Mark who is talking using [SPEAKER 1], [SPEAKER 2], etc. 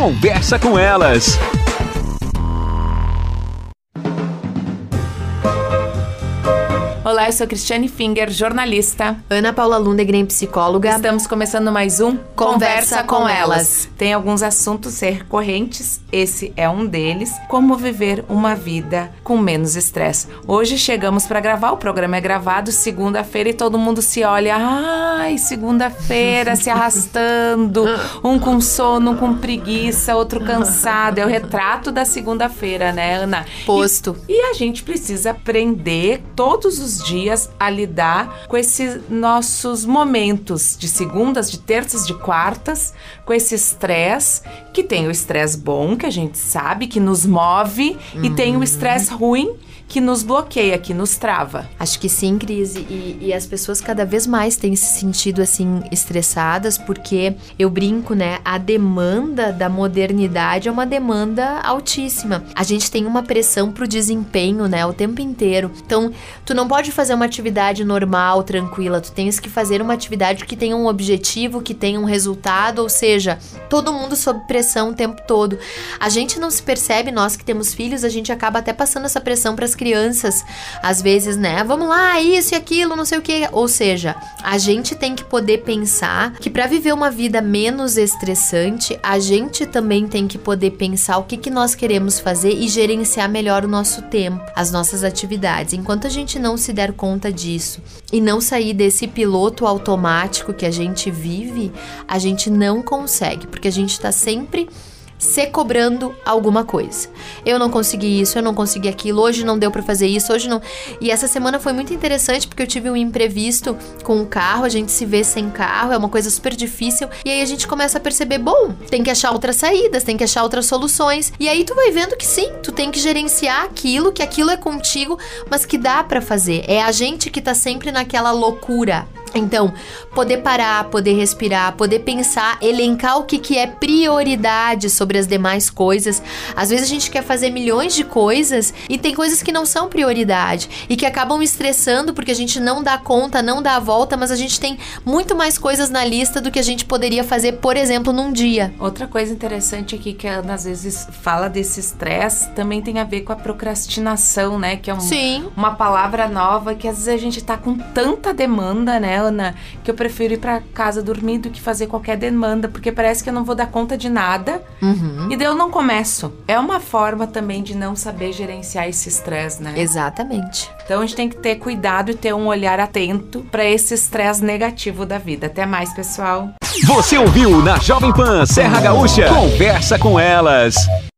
[SPEAKER 1] Conversa com elas.
[SPEAKER 2] Olá, eu sou Cristiane Finger, jornalista.
[SPEAKER 3] Ana Paula Lundegren, psicóloga.
[SPEAKER 2] Estamos começando mais um
[SPEAKER 3] Conversa com Elas.
[SPEAKER 2] Tem alguns assuntos recorrentes, esse é um deles. Como viver uma vida com menos estresse. Hoje chegamos para gravar, o programa é gravado segunda-feira e todo mundo se olha, ai, segunda-feira se arrastando, um com sono, um com preguiça, outro cansado. É o retrato da segunda-feira, né, Ana?
[SPEAKER 3] Posto.
[SPEAKER 2] E, e a gente precisa aprender todos os dias a lidar com esses nossos momentos de segundas, de terças, de quartas, com esse estresse, que tem o estresse bom, que a gente sabe, que nos move, uhum. e tem o estresse ruim, que nos bloqueia, que nos trava.
[SPEAKER 3] Acho que sim, Cris. E, e, as pessoas cada vez mais têm se sentido assim estressadas, porque eu brinco, né? A demanda da modernidade é uma demanda altíssima. A gente tem uma pressão pro desempenho, né? O tempo inteiro. Então, tu não pode fazer uma atividade normal, tranquila. Tu tens que fazer uma atividade que tenha um objetivo, que tenha um resultado, ou seja, todo mundo sob pressão o tempo todo. A gente não se percebe, nós que temos filhos, a gente acaba até passando essa pressão para as crianças, às vezes, né? Vamos lá, isso e aquilo, não sei o que. Ou seja, a gente tem que poder pensar que para viver uma vida menos estressante, a gente também tem que poder pensar o que, que nós queremos fazer e gerenciar melhor o nosso tempo, as nossas atividades. Enquanto a gente não se der conta disso e não sair desse piloto automático que a gente vive, a gente não consegue, porque a gente está sempre se cobrando alguma coisa. Eu não consegui isso, eu não consegui aquilo, hoje não deu para fazer isso, hoje não. E essa semana foi muito interessante porque eu tive um imprevisto com o carro, a gente se vê sem carro, é uma coisa super difícil. E aí a gente começa a perceber, bom, tem que achar outras saídas, tem que achar outras soluções. E aí tu vai vendo que sim, tu tem que gerenciar aquilo, que aquilo é contigo, mas que dá para fazer. É a gente que tá sempre naquela loucura. Então, poder parar, poder respirar, poder pensar, elencar o que, que é prioridade sobre as demais coisas. Às vezes a gente quer fazer milhões de coisas e tem coisas que não são prioridade e que acabam estressando porque a gente não dá conta, não dá a volta, mas a gente tem muito mais coisas na lista do que a gente poderia fazer, por exemplo, num dia.
[SPEAKER 2] Outra coisa interessante aqui que a às vezes fala desse estresse também tem a ver com a procrastinação, né? Que é um,
[SPEAKER 3] Sim.
[SPEAKER 2] uma palavra nova que às vezes a gente tá com tanta demanda, né? Ana, que eu prefiro ir para casa dormir do que fazer qualquer demanda, porque parece que eu não vou dar conta de nada.
[SPEAKER 3] Uhum.
[SPEAKER 2] E daí eu não começo. É uma forma também de não saber gerenciar esse estresse, né?
[SPEAKER 3] Exatamente.
[SPEAKER 2] Então a gente tem que ter cuidado e ter um olhar atento para esse estresse negativo da vida. Até mais, pessoal.
[SPEAKER 1] Você ouviu na Jovem Pan Serra Gaúcha? Conversa com elas.